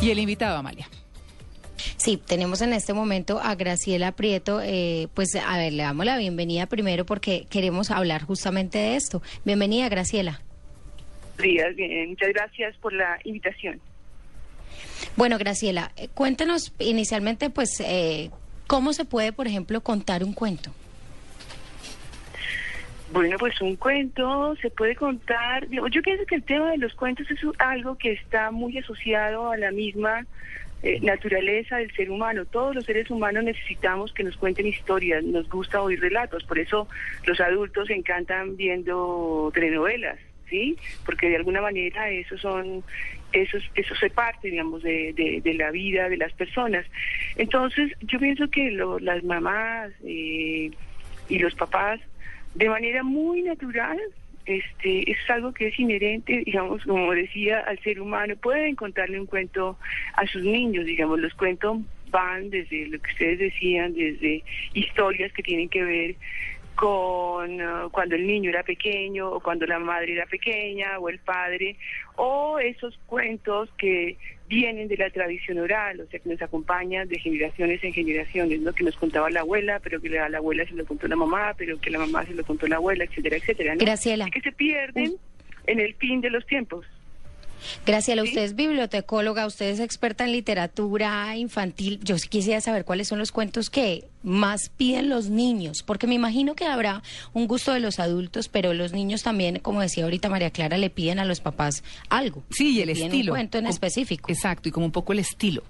Y el invitado, Amalia. Sí, tenemos en este momento a Graciela Prieto. Eh, pues a ver, le damos la bienvenida primero porque queremos hablar justamente de esto. Bienvenida, Graciela. Días, bien. Muchas gracias por la invitación. Bueno, Graciela, eh, cuéntanos inicialmente, pues, eh, cómo se puede, por ejemplo, contar un cuento. Bueno, pues un cuento se puede contar. Yo pienso que el tema de los cuentos es algo que está muy asociado a la misma eh, naturaleza del ser humano. Todos los seres humanos necesitamos que nos cuenten historias, nos gusta oír relatos, por eso los adultos encantan viendo telenovelas, ¿sí? Porque de alguna manera eso son eso, eso se parte, digamos, de, de, la vida de las personas. Entonces, yo pienso que las mamás eh, y los papás de manera muy natural. Este, es algo que es inherente, digamos, como decía, al ser humano. Pueden contarle un cuento a sus niños, digamos, los cuentos van desde lo que ustedes decían, desde historias que tienen que ver con uh, cuando el niño era pequeño o cuando la madre era pequeña o el padre o esos cuentos que vienen de la tradición oral, o sea, que nos acompañan de generaciones en generaciones, ¿no? Que nos contaba la abuela, pero que la, la abuela se lo contó la mamá, pero que la mamá se lo contó la abuela, etcétera, etcétera. ¿no? Graciela. que se pierden en el fin de los tiempos. Graciela, usted es bibliotecóloga, usted es experta en literatura infantil. Yo quisiera saber cuáles son los cuentos que más piden los niños, porque me imagino que habrá un gusto de los adultos, pero los niños también, como decía ahorita María Clara, le piden a los papás algo. Sí, y el estilo. Un cuento en específico. Exacto, y como un poco el estilo.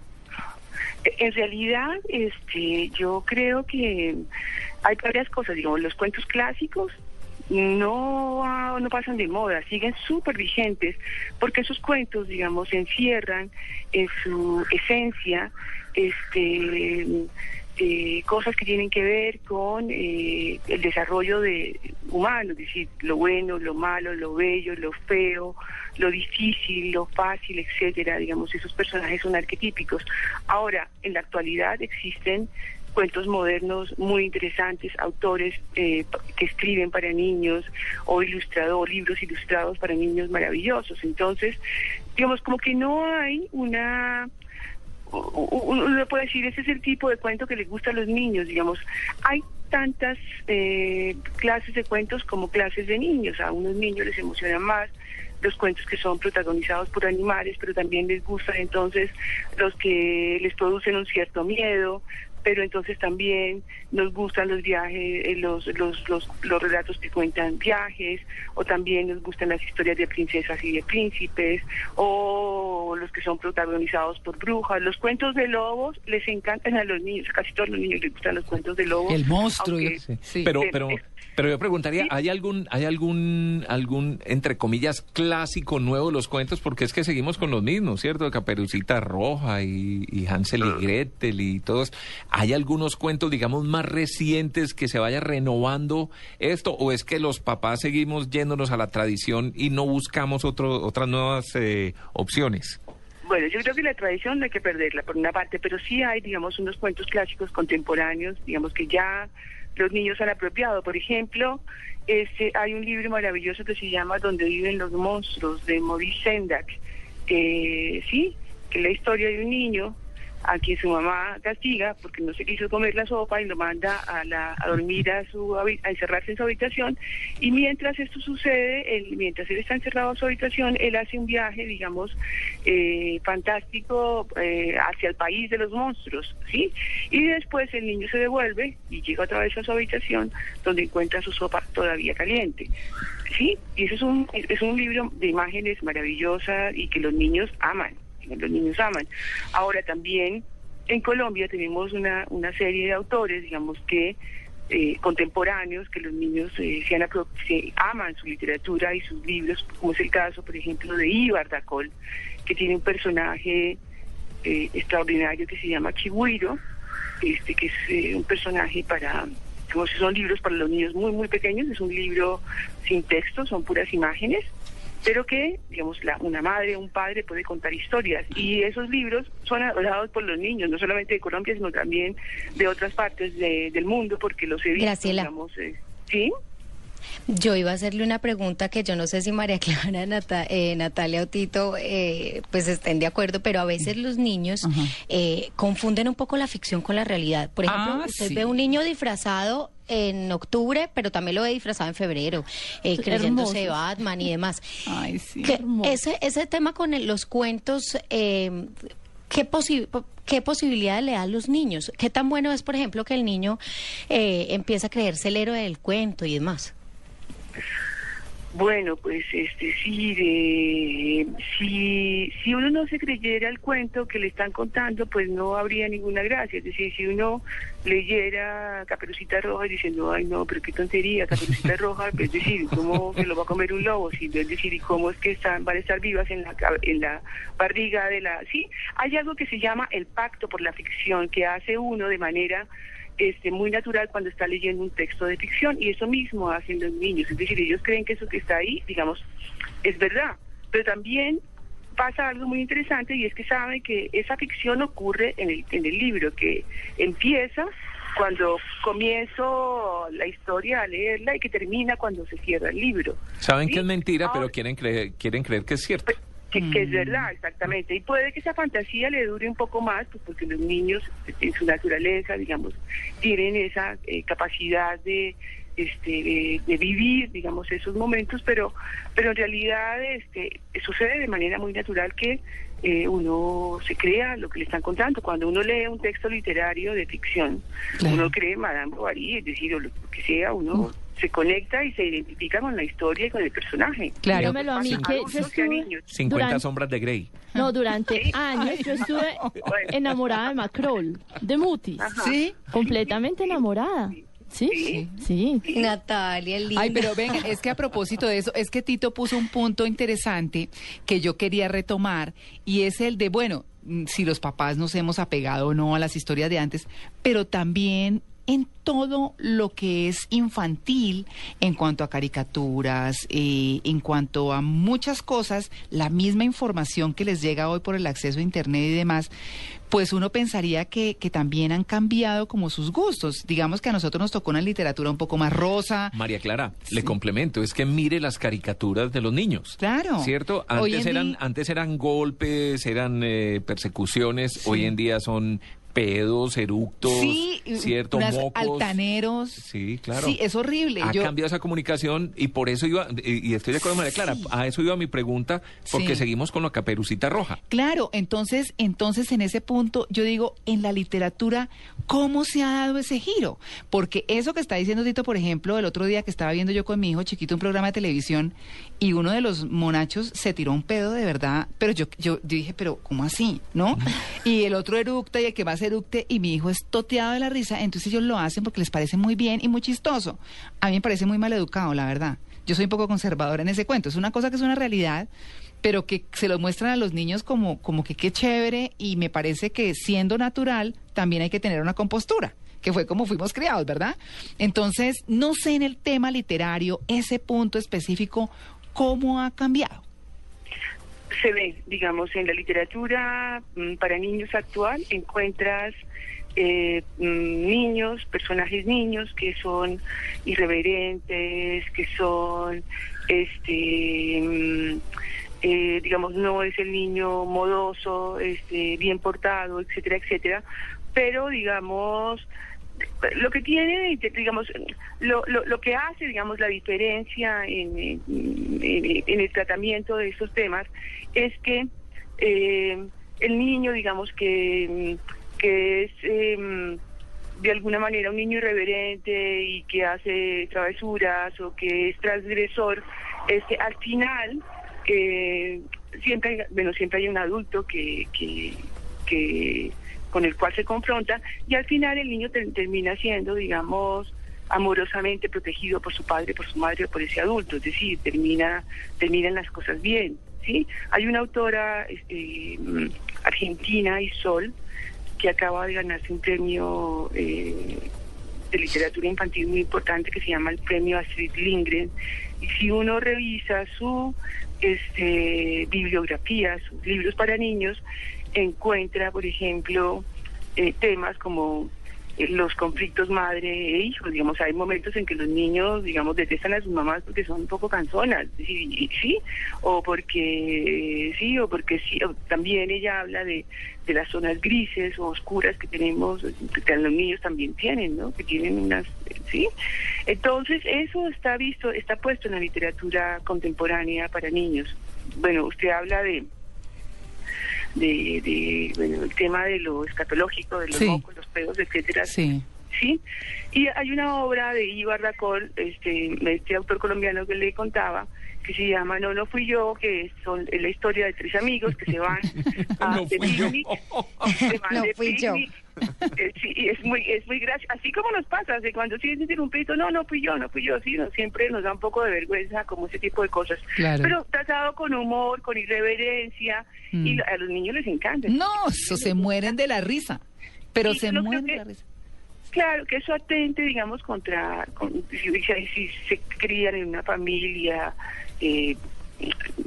En realidad, este, yo creo que hay varias cosas, digamos, los cuentos clásicos no, no pasan de moda, siguen súper vigentes, porque esos cuentos, digamos, encierran en su esencia este, eh, cosas que tienen que ver con eh, el desarrollo de humano, es decir, lo bueno, lo malo, lo bello, lo feo, lo difícil, lo fácil, etcétera. Digamos, esos personajes son arquetípicos. Ahora, en la actualidad existen cuentos modernos muy interesantes, autores eh, que escriben para niños o ilustrador, libros ilustrados para niños maravillosos. Entonces, digamos, como que no hay una uno puede decir, ese es el tipo de cuento que les gusta a los niños, digamos. Hay tantas eh, clases de cuentos como clases de niños. A unos niños les emocionan más los cuentos que son protagonizados por animales, pero también les gustan entonces los que les producen un cierto miedo, pero entonces también nos gustan los viajes, eh, los, los, los, los, relatos que cuentan viajes, o también nos gustan las historias de princesas y de príncipes, o los que son protagonizados por brujas. Los cuentos de lobos les encantan a los niños, casi todos los niños les gustan los cuentos de lobos. El monstruo, sí. pero, pero, pero yo preguntaría, ¿hay algún, hay algún, algún, entre comillas, clásico nuevo de los cuentos? Porque es que seguimos con los mismos, ¿cierto? Caperucita Roja y, Hansel y Gretel y todos. ¿Hay algunos cuentos, digamos, más recientes que se vaya renovando esto? ¿O es que los papás seguimos yéndonos a la tradición y no buscamos otro, otras nuevas eh, opciones? Bueno, yo creo que la tradición no hay que perderla por una parte, pero sí hay, digamos, unos cuentos clásicos contemporáneos, digamos que ya los niños han apropiado. Por ejemplo, este, hay un libro maravilloso que se llama Donde viven los monstruos, de Maurice Sendak. sí, que es la historia de un niño a quien su mamá castiga porque no se quiso comer la sopa y lo manda a, la, a dormir a su a encerrarse en su habitación. Y mientras esto sucede él, mientras él está encerrado en su habitación él hace un viaje digamos eh, fantástico eh, hacia el país de los monstruos sí y después el niño se devuelve y llega otra vez a su habitación donde encuentra su sopa todavía caliente sí y eso es un es un libro de imágenes maravillosas y que los niños aman los niños aman. Ahora también en Colombia tenemos una, una serie de autores, digamos que eh, contemporáneos, que los niños eh, se, aman su literatura y sus libros, como es el caso, por ejemplo, de Ibar Dacol, que tiene un personaje eh, extraordinario que se llama Chihuiro, este, que es un personaje para como si son libros para los niños muy, muy pequeños, es un libro sin texto, son puras imágenes, pero que, digamos, la, una madre un padre puede contar historias. Y esos libros son adorados por los niños, no solamente de Colombia, sino también de otras partes del mundo, porque los he visto, digamos, eh, ¿sí? Yo iba a hacerle una pregunta que yo no sé si María Clara, Nata- eh, Natalia o Tito eh, pues estén de acuerdo, pero a veces los niños eh, confunden un poco la ficción con la realidad. Por ejemplo, Ah, usted sí. ve un niño disfrazado en octubre, pero también lo ve disfrazado en febrero, eh, creyéndose Hermosos. Batman y demás. Ay, sí. Que hermoso. ese, ese tema con el- los cuentos, eh, ¿qué, posi- po- ¿qué posibilidades le da a los niños? ¿Qué tan bueno es, por ejemplo, que el niño eh, empieza a creerse el héroe del cuento y demás? Bueno, pues este sí, de, si, si uno no se creyera el cuento que le están contando, pues no habría ninguna gracia. Es decir, si uno leyera Caperucita Roja y diciendo, ay no, pero qué tontería, Caperucita Roja, pues, es decir, ¿cómo se lo va a comer un lobo? Sí, es decir, ¿y cómo es que están, van a estar vivas en la, en la barriga de la... Sí, hay algo que se llama el pacto por la ficción que hace uno de manera este, muy natural cuando está leyendo un texto de ficción y eso mismo hacen los niños, es decir, ellos creen que eso que está ahí, digamos, es verdad, pero también pasa algo muy interesante y es que saben que esa ficción ocurre en el, en el libro, que empieza cuando comienzo la historia a leerla y que termina cuando se cierra el libro. Saben ¿Sí? que es mentira, pero quieren creer, quieren creer que es cierto. Que, que es verdad, exactamente. Y puede que esa fantasía le dure un poco más, pues porque los niños, en su naturaleza, digamos, tienen esa eh, capacidad de, este, de, de vivir, digamos, esos momentos, pero, pero en realidad este, sucede de manera muy natural que eh, uno se crea lo que le están contando. Cuando uno lee un texto literario de ficción, Claro. uno cree Madame Bovary, es decir, o lo que sea, uno se conecta y se identifica con la historia y con el personaje. Claro. Dígamelo a mí que yo sea estuve, niños. 50 durante- sombras de Grey. no, durante Sí. años yo estuve enamorada de Macrol, de Mutis, Ajá. Sí. completamente enamorada. Sí, Sí. sí. Natalia, linda. Ay, pero venga, es que a propósito de eso, es que Tito puso un punto interesante que yo quería retomar y es el de, bueno, mm, si los papás nos hemos apegado o no a las historias de antes, pero también en todo lo que es infantil en cuanto a caricaturas, eh, en cuanto a muchas cosas, la misma información que les llega hoy por el acceso a Internet y demás, pues uno pensaría que, que también han cambiado como sus gustos. Digamos que a nosotros nos tocó una literatura un poco más rosa. María Clara, le complemento, es que mire las caricaturas de los niños. Claro. ¿Cierto? Antes eran, día- antes eran golpes, eran eh, persecuciones, Sí. hoy en día son pedos, eructos, Sí, Mocos. altaneros. Sí, claro. Sí, es horrible. Ha Yo- cambiado esa comunicación y por eso iba, y, y estoy de acuerdo con María Clara, Sí. a eso iba mi pregunta, porque Sí. seguimos con la caperucita roja. Claro, entonces, entonces en ese punto yo digo, en la literatura, ¿cómo se ha dado ese giro? Porque eso que está diciendo Tito, por ejemplo, el otro día que estaba viendo yo con mi hijo chiquito un programa de televisión y uno de los monachos se tiró un pedo de verdad, pero yo, yo, yo dije, pero ¿cómo así? ¿No? Y el otro eructa y el que más y mi hijo es toteado de la risa, entonces ellos lo hacen porque les parece muy bien y muy chistoso. A mí me parece muy mal educado, la verdad. Yo soy un poco conservadora en ese cuento. Es una cosa que es una realidad, pero que se lo muestran a los niños como, como que qué chévere y me parece que siendo natural también hay que tener una compostura que fue como fuimos criados, ¿verdad? Entonces, no sé en el tema literario, ese punto específico, cómo ha cambiado. Se ve, digamos, en la literatura mm, para niños actual, encuentras eh, mm, niños, personajes niños que son irreverentes, que son, este, mm, eh, digamos, no es el niño modoso, este, bien portado, etcétera, etcétera, pero, digamos, lo que tiene, digamos, lo, lo, lo que hace, digamos, la diferencia en, en- el tratamiento de estos temas es que eh, el niño, digamos, que, que es eh, de alguna manera un niño irreverente y que hace travesuras o que es transgresor, este, al final eh, siempre, hay- bueno, siempre hay un adulto que, que, que con el cual se confronta y al final el niño ter- termina siendo, digamos, amorosamente protegido por su padre, por su madre, por ese adulto, es decir, termina, terminan las cosas bien, ¿sí? Hay una autora este, argentina, Isol, que acaba de ganarse un premio eh, de literatura infantil muy importante que se llama el premio Astrid Lindgren. Y si uno revisa su este, bibliografía, sus libros para niños, encuentra, por ejemplo, eh, temas como eh, los conflictos madre e hijo. Digamos, hay momentos en que los niños, digamos, detestan a sus mamás porque son un poco canzonas, sí, sí o porque sí, o porque sí. o también ella habla de, de las zonas grises o oscuras que tenemos, que los niños también tienen, ¿no? Que tienen unas, sí. Entonces, eso está visto, está puesto en la literatura contemporánea para niños. Bueno, usted habla de de, de bueno, el tema de lo escatológico, de los Sí. mocos, los pedos, etcétera. Sí. Sí, y hay una obra de Ibar Racol, este, este autor colombiano que le contaba, que se llama No, no fui yo, que son es la historia de tres amigos que se van a No de fui yo. picnic, se van No de fui yo. Eh, sí, y es muy, es muy gracioso, así como nos pasa, de cuando sienten un pito, no, no fui yo, no fui yo, sí, no, siempre nos da un poco de vergüenza como ese tipo de cosas, Claro. pero tratado con humor, con irreverencia, y Mm. a los niños les encanta. No, eso se mueren de la risa. Pero Sí, se mueren de que- la risa. Claro, que eso atente, digamos, contra, con- si, si- si se crían en una familia eh,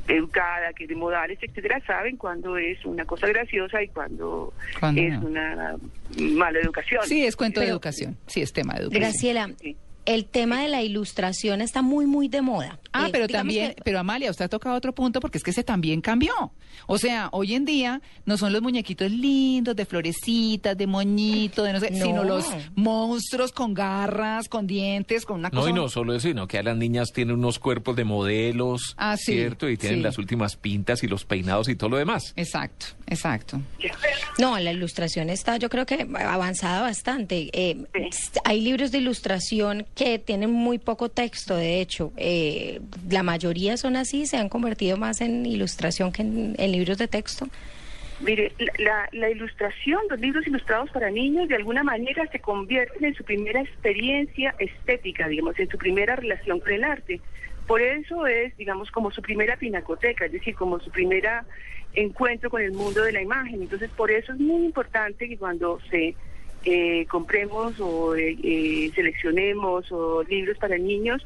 educada, que de modales, etcétera, saben cuándo es una cosa graciosa y cuándo es no. una mala educación. Sí, es cuento de educación. Sí, es tema de educación. Graciela, Sí. El tema de la ilustración está muy, muy de moda. Ah, Eh, pero también, que- pero Amalia, usted ha tocado otro punto porque es que ese también cambió. O sea, hoy en día no son los muñequitos lindos de florecitas, de moñito, de no sé, No. sino los monstruos con garras, con dientes, con una No, cosa. y no solo eso, sino que a las niñas tienen unos cuerpos de modelos, Ah, sí, ¿cierto? Y tienen sí. las últimas pintas y los peinados y todo lo demás. Exacto, exacto. No, la ilustración está, yo creo que avanzada bastante. Eh. Hay libros de ilustración que tienen muy poco texto, de hecho. Eh, la mayoría son así, se han convertido más en ilustración que en, libros de texto. Mire, la, la- la ilustración, los libros ilustrados para niños, de alguna manera se convierten en su primera experiencia estética, digamos, en su primera relación con el arte. Por eso es, digamos, como su primera pinacoteca, es decir, como su primera encuentro con el mundo de la imagen. Entonces, por eso es muy importante que cuando se eh, compremos o eh, seleccionemos o libros para niños,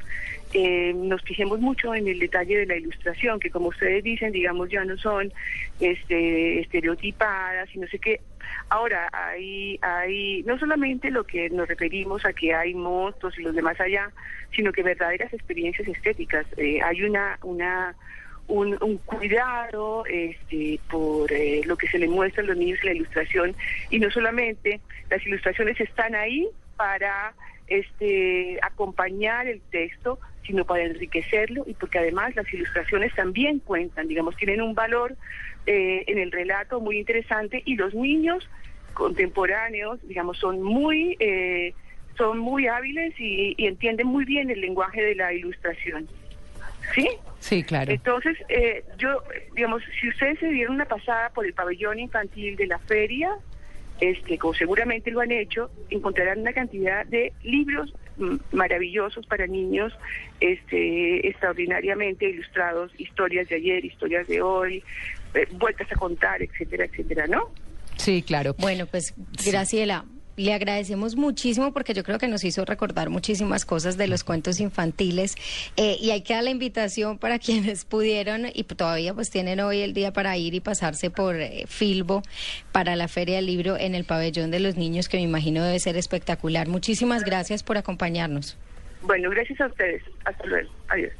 eh, nos fijemos mucho en el detalle de la ilustración, que como ustedes dicen, digamos, ya no son este, estereotipadas y no sé qué. Ahora, hay, hay no solamente lo que nos referimos a que hay monstruos y los demás allá, sino que verdaderas experiencias estéticas. Eh, hay una, una un, un cuidado este, por eh, lo que se le muestra a los niños en la ilustración y no solamente las ilustraciones están ahí para este, acompañar el texto, sino para enriquecerlo y porque además las ilustraciones también cuentan, digamos, tienen un valor eh, en el relato muy interesante y los niños contemporáneos, digamos, son muy eh, son muy hábiles y, y entienden muy bien el lenguaje de la ilustración. ¿Sí? Sí, claro. Entonces, eh, yo, digamos, si ustedes se dieron una pasada por el pabellón infantil de la feria, este, como seguramente lo han hecho, encontrarán una cantidad de libros mm, maravillosos para niños, este, extraordinariamente ilustrados, historias de ayer, historias de hoy, eh, vueltas a contar, etcétera, etcétera, ¿no? Sí, claro. Bueno, pues Graciela, le agradecemos muchísimo porque yo creo que nos hizo recordar muchísimas cosas de los cuentos infantiles eh, y hay que dar la invitación para quienes pudieron y todavía pues tienen hoy el día para ir y pasarse por eh, Filbo para la Feria del Libro en el pabellón de los niños que me imagino debe ser espectacular. Muchísimas gracias por acompañarnos. Bueno, gracias a ustedes. Hasta luego. Adiós.